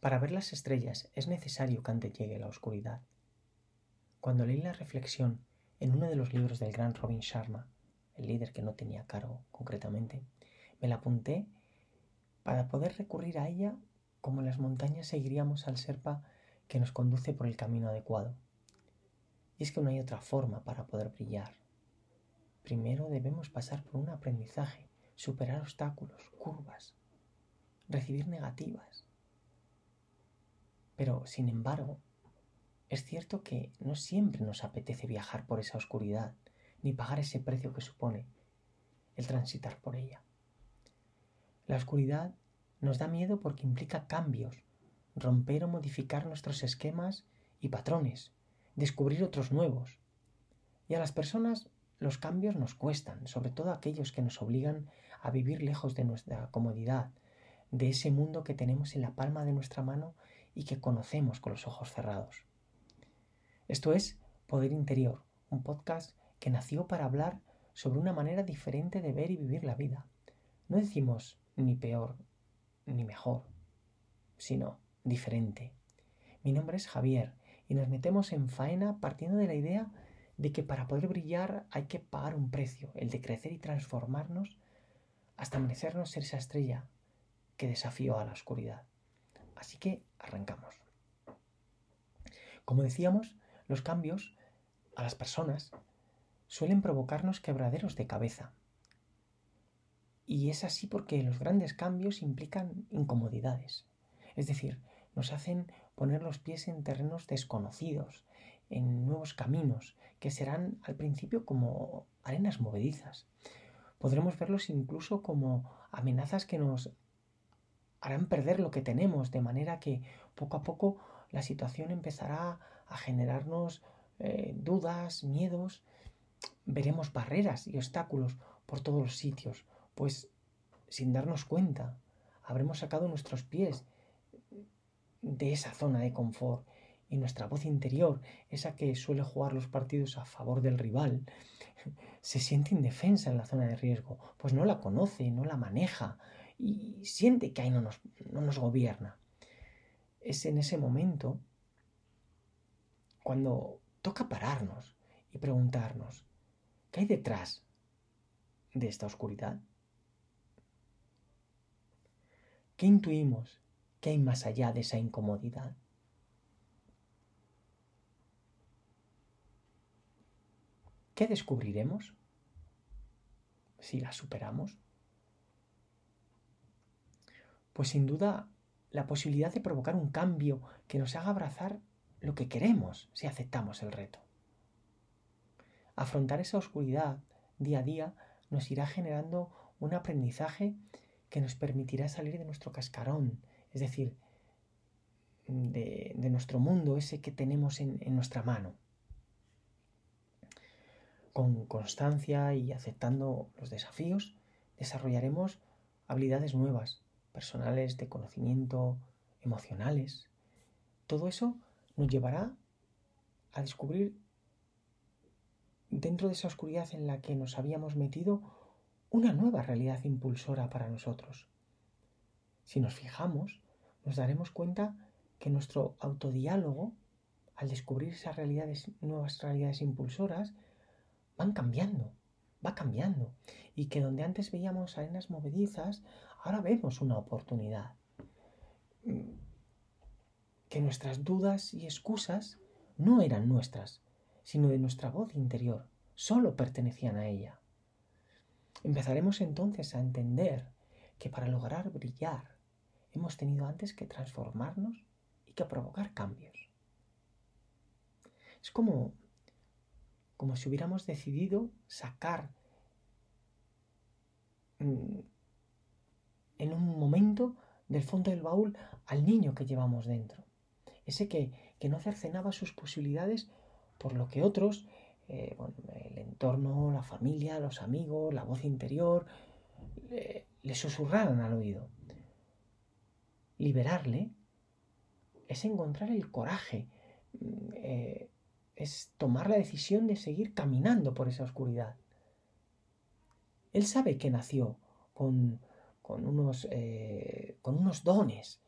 Para ver las estrellas es necesario que antes llegue la oscuridad. Cuando leí la reflexión en uno de los libros del gran Robin Sharma, el líder que no tenía cargo concretamente, me la apunté para poder recurrir a ella como las montañas seguiríamos al serpa que nos conduce por el camino adecuado. Y es que no hay otra forma para poder brillar. Primero debemos pasar por un aprendizaje, superar obstáculos, curvas, recibir negativas. Pero, sin embargo, es cierto que no siempre nos apetece viajar por esa oscuridad, ni pagar ese precio que supone el transitar por ella. La oscuridad nos da miedo porque implica cambios, romper o modificar nuestros esquemas y patrones, descubrir otros nuevos. Y a las personas los cambios nos cuestan, sobre todo aquellos que nos obligan a vivir lejos de nuestra comodidad, de ese mundo que tenemos en la palma de nuestra mano y que conocemos con los ojos cerrados. Esto es Poder Interior, un podcast que nació para hablar sobre una manera diferente de ver y vivir la vida. No decimos ni peor ni mejor, sino diferente. Mi nombre es Javier y nos metemos en faena partiendo de la idea de que para poder brillar hay que pagar un precio, el de crecer y transformarnos hasta merecernos ser esa estrella que desafió a la oscuridad. Así que arrancamos. Como decíamos, los cambios a las personas suelen provocarnos quebraderos de cabeza. Y es así porque los grandes cambios implican incomodidades. Es decir, nos hacen poner los pies en terrenos desconocidos, en nuevos caminos, que serán al principio como arenas movedizas. Podremos verlos incluso como amenazas que nos harán perder lo que tenemos, de manera que poco a poco la situación empezará a generarnos eh, dudas, miedos, veremos barreras y obstáculos por todos los sitios, pues sin darnos cuenta habremos sacado nuestros pies de esa zona de confort y nuestra voz interior, esa que suele jugar los partidos a favor del rival, se siente indefensa en la zona de riesgo, pues no la conoce, no la maneja y siente que ahí no nos, no nos gobierna. Es en ese momento cuando toca pararnos y preguntarnos, ¿qué hay detrás de esta oscuridad? ¿Qué intuimos que hay más allá de esa incomodidad? ¿Qué descubriremos si la superamos? Pues sin duda la posibilidad de provocar un cambio que nos haga abrazar lo que queremos si aceptamos el reto. Afrontar esa oscuridad día a día nos irá generando un aprendizaje que nos permitirá salir de nuestro cascarón, es decir, de, nuestro mundo, ese que tenemos en, nuestra mano. Con constancia y aceptando los desafíos, desarrollaremos habilidades nuevas, personales, de conocimiento, emocionales. Todo eso nos llevará a descubrir dentro de esa oscuridad en la que nos habíamos metido una nueva realidad impulsora para nosotros. Si nos fijamos, nos daremos cuenta que nuestro autodiálogo, al descubrir esas nuevas realidades impulsoras, van cambiando, va cambiando, y que donde antes veíamos arenas movedizas, ahora vemos una oportunidad que nuestras dudas y excusas no eran nuestras, sino de nuestra voz interior, solo pertenecían a ella. Empezaremos entonces a entender que para lograr brillar hemos tenido antes que transformarnos y que provocar cambios. Es como, como si hubiéramos decidido sacar mm, en un momento del fondo del baúl al niño que llevamos dentro ese que, no cercenaba sus posibilidades por lo que otros, eh, el entorno, la familia, los amigos, la voz interior, le, susurraran al oído. Liberarle es encontrar el coraje, mm, eh, es tomar la decisión de seguir caminando por esa oscuridad. Él sabe que nació con, unos, eh, con unos dones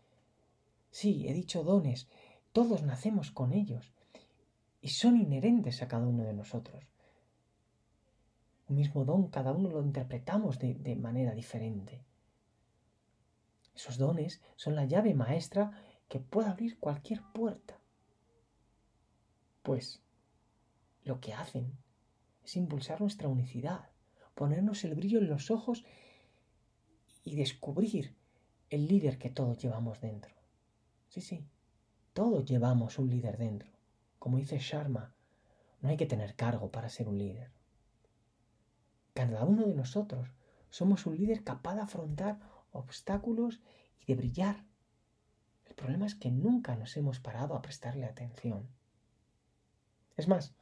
Sí, he dicho dones. Todos nacemos con ellos y son inherentes a cada uno de nosotros. Un mismo don, cada uno lo interpretamos de, de manera diferente. Esos dones son la llave maestra que puede abrir cualquier puerta. Pues lo que hacen es impulsar nuestra unicidad, ponernos el brillo en los ojos y descubrir el líder que todos llevamos dentro. Sí, sí, todos llevamos un líder dentro. Como dice Sharma, no hay que tener cargo para ser un líder. Cada uno de nosotros somos un líder capaz de afrontar obstáculos y de brillar. El problema es que nunca nos hemos parado a prestarle atención. Es más,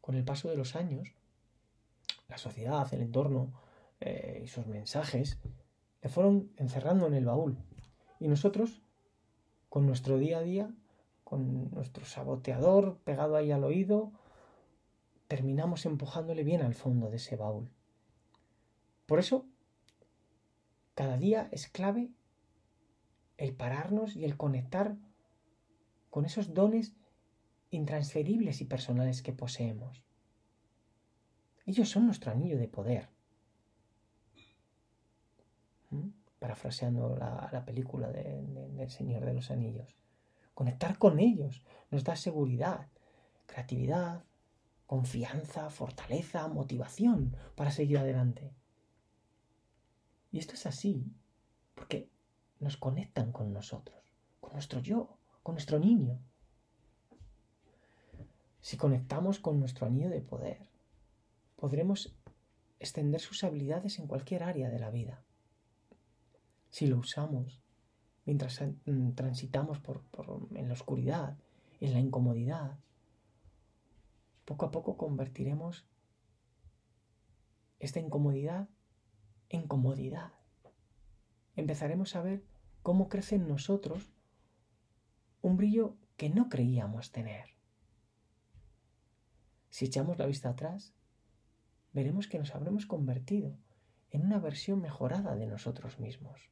con el paso de los años, la sociedad, el entorno eh, y sus mensajes le fueron encerrando en el baúl. Y nosotros, con nuestro día a día, con nuestro saboteador pegado ahí al oído, terminamos empujándole bien al fondo de ese baúl. Por eso, cada día es clave el pararnos y el conectar con esos dones intransferibles y personales que poseemos. Ellos son nuestro anillo de poder. ¿Mm? Parafraseando la, película del Señor de los Anillos. Conectar con ellos nos da seguridad, creatividad, confianza, fortaleza, motivación para seguir adelante. Y esto es así porque nos conectan con nosotros, con nuestro yo, con nuestro niño. Si conectamos con nuestro anillo de poder, podremos extender sus habilidades en cualquier área de la vida. Si lo usamos mientras mm, transitamos por, en la oscuridad, en la incomodidad, poco a poco convertiremos esta incomodidad en comodidad. Empezaremos a ver cómo crece en nosotros un brillo que no creíamos tener. Si echamos la vista atrás, veremos que nos habremos convertido en una versión mejorada de nosotros mismos.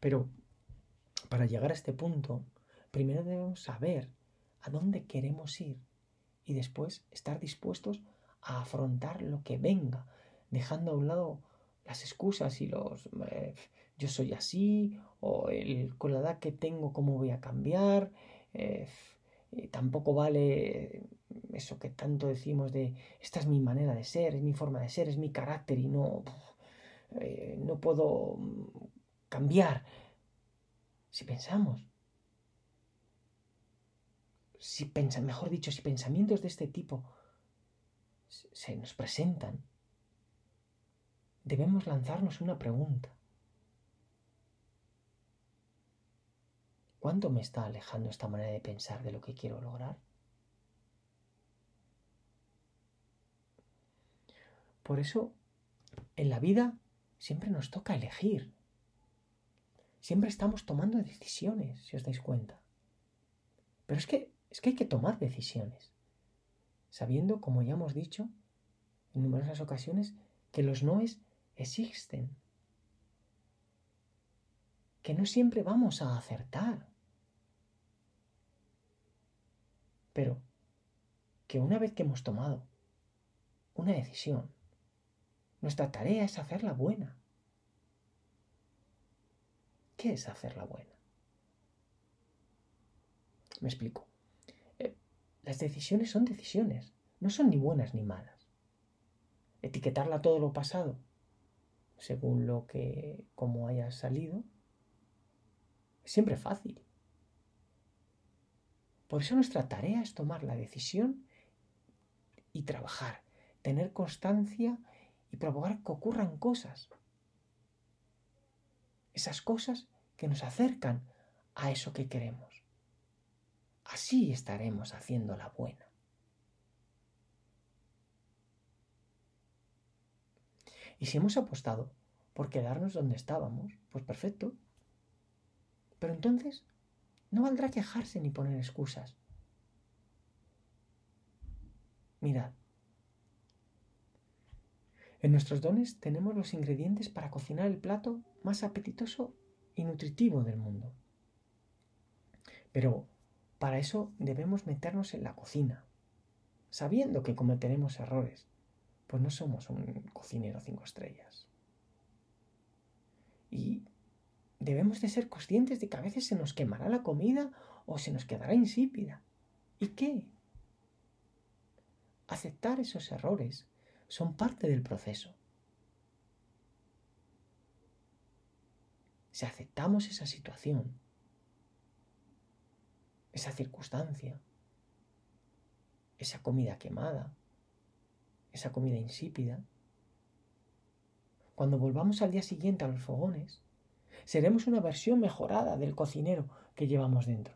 Pero para llegar a este punto, primero debemos saber a dónde queremos ir y después estar dispuestos a afrontar lo que venga, dejando a un lado las excusas y los eh, yo soy así o el, con la edad que tengo cómo voy a cambiar. Eh, tampoco vale eso que tanto decimos de esta es mi manera de ser, es mi forma de ser, es mi carácter y no, eh, no puedo mm, cambiar. Si pensamos, si pensan, mejor dicho, si pensamientos de este tipo se nos presentan, debemos lanzarnos una pregunta. ¿Cuánto me está alejando esta manera de pensar de lo que quiero lograr? Por eso, en la vida siempre nos toca elegir. Siempre estamos tomando decisiones, si os dais cuenta. Pero es que, es que hay que tomar decisiones, sabiendo, como ya hemos dicho en numerosas ocasiones, que los noes existen. Que no siempre vamos a acertar. Pero que una vez que hemos tomado una decisión, nuestra tarea es hacerla buena. ¿Qué es hacerla buena? Me explico. Eh, las decisiones son decisiones, no son ni buenas ni malas. Etiquetarla todo lo pasado, según lo que, como haya salido, es siempre fácil. Por eso nuestra tarea es tomar la decisión y trabajar, tener constancia y provocar que ocurran cosas. Esas cosas que nos acercan a eso que queremos. Así estaremos haciendo la buena. Y si hemos apostado por quedarnos donde estábamos, pues perfecto. Pero entonces no valdrá quejarse ni poner excusas. Mirad, en nuestros dones tenemos los ingredientes para cocinar el plato más apetitoso y nutritivo del mundo. Pero para eso debemos meternos en la cocina, sabiendo que cometeremos errores, pues no somos un cocinero cinco estrellas. Y debemos de ser conscientes de que a veces se nos quemará la comida o se nos quedará insípida. ¿Y qué? Aceptar esos errores son parte del proceso. Si aceptamos esa situación, esa circunstancia, esa comida quemada, esa comida insípida, cuando volvamos al día siguiente a los fogones, seremos una versión mejorada del cocinero que llevamos dentro.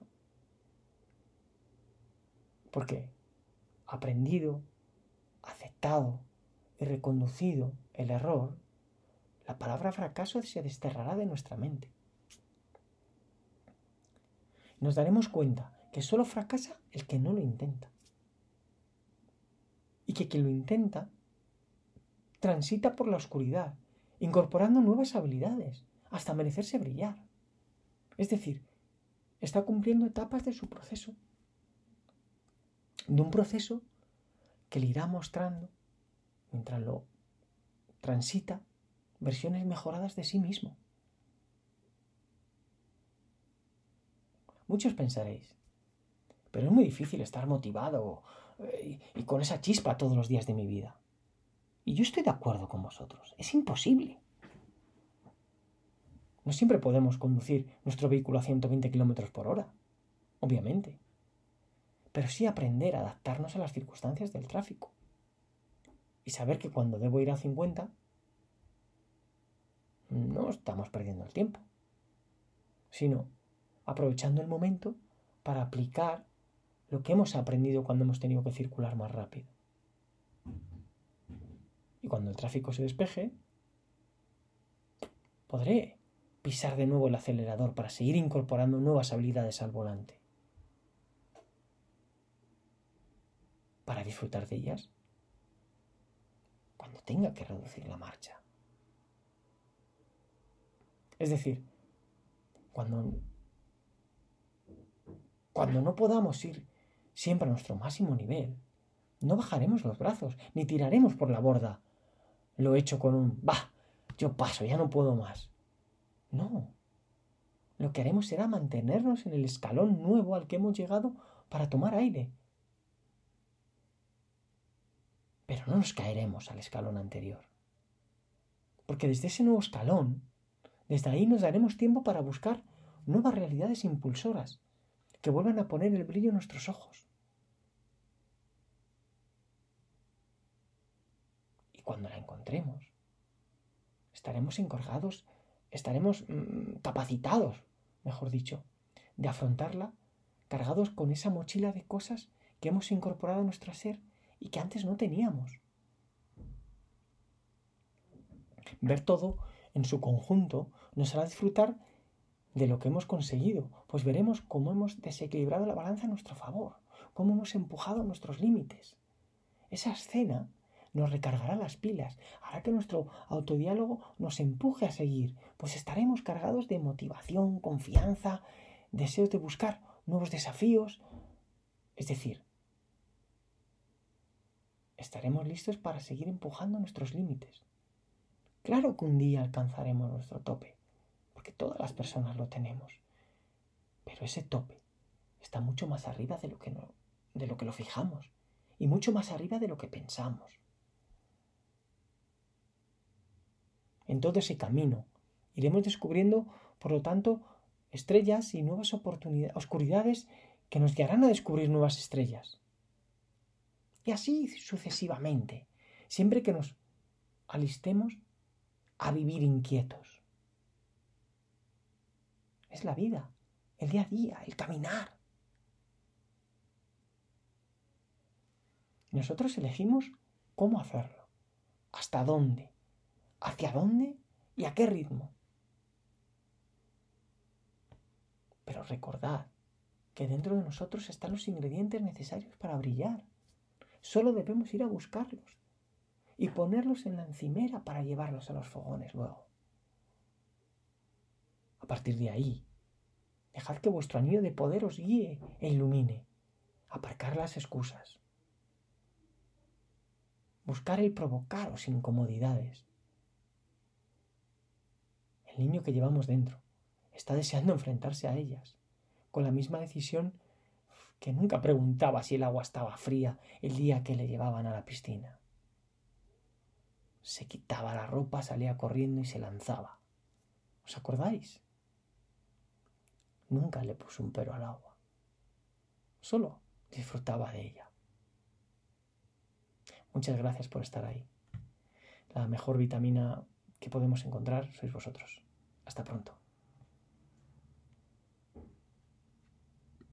Porque aprendido, aceptado y reconducido el error, la palabra fracaso se desterrará de nuestra mente. Nos daremos cuenta que solo fracasa el que no lo intenta. Y que quien lo intenta transita por la oscuridad, incorporando nuevas habilidades, hasta merecerse brillar. Es decir, está cumpliendo etapas de su proceso. De un proceso que le irá mostrando, mientras lo transita, versiones mejoradas de sí mismo. Muchos pensaréis, pero es muy difícil estar motivado eh, y, con esa chispa todos los días de mi vida. Y yo estoy de acuerdo con vosotros, es imposible. No siempre podemos conducir nuestro vehículo a 120 km por hora, obviamente, pero sí aprender a adaptarnos a las circunstancias del tráfico y saber que cuando debo ir a 50 no estamos perdiendo el tiempo, sino aprovechando el momento para aplicar lo que hemos aprendido cuando hemos tenido que circular más rápido. Y cuando el tráfico se despeje, podré pisar de nuevo el acelerador para seguir incorporando nuevas habilidades al volante. Para disfrutar de ellas cuando tenga que reducir la marcha. Es decir, cuando, cuando no podamos ir siempre a nuestro máximo nivel, no bajaremos los brazos, ni tiraremos por la borda. Lo he hecho con un, bah, yo paso, ya no puedo más. No. Lo que haremos será mantenernos en el escalón nuevo al que hemos llegado para tomar aire. Pero no nos caeremos al escalón anterior. Porque desde ese nuevo escalón desde ahí nos daremos tiempo para buscar nuevas realidades impulsoras que vuelvan a poner el brillo en nuestros ojos. Y cuando la encontremos, estaremos encargados, estaremos mm, capacitados, mejor dicho, de afrontarla, cargados con esa mochila de cosas que hemos incorporado a nuestro ser y que antes no teníamos. Ver todo en su conjunto nos hará disfrutar de lo que hemos conseguido, pues veremos cómo hemos desequilibrado la balanza a nuestro favor, cómo hemos empujado nuestros límites. Esa escena nos recargará las pilas, hará que nuestro autodiálogo nos empuje a seguir, pues estaremos cargados de motivación, confianza, deseos de buscar nuevos desafíos. Es decir, estaremos listos para seguir empujando nuestros límites. Claro que un día alcanzaremos nuestro tope, porque todas las personas lo tenemos. Pero ese tope está mucho más arriba de lo que, no, de lo, que lo fijamos y mucho más arriba de lo que pensamos. En todo ese camino iremos descubriendo, por lo tanto, estrellas y nuevas oportunidades, oscuridades que nos guiarán a descubrir nuevas estrellas. Y así sucesivamente, siempre que nos alistemos a vivir inquietos. Es la vida, el día a día, el caminar. Nosotros elegimos cómo hacerlo, hasta dónde, hacia dónde y a qué ritmo. Pero recordad que dentro de nosotros están los ingredientes necesarios para brillar. Solo debemos ir a buscarlos y ponerlos en la encimera para llevarlos a los fogones luego. A partir de ahí, Dejad que vuestro anillo de poder os guíe e ilumine. Aparcar las excusas. Buscar el provocaros incomodidades. El niño que llevamos dentro está deseando enfrentarse a ellas, con la misma decisión que nunca preguntaba si el agua estaba fría el día que le llevaban a la piscina. Se quitaba la ropa, salía corriendo y se lanzaba. ¿Os acordáis? Nunca le puso un pero al agua. Solo disfrutaba de ella. Muchas gracias por estar ahí. La mejor vitamina que podemos encontrar sois vosotros. Hasta pronto.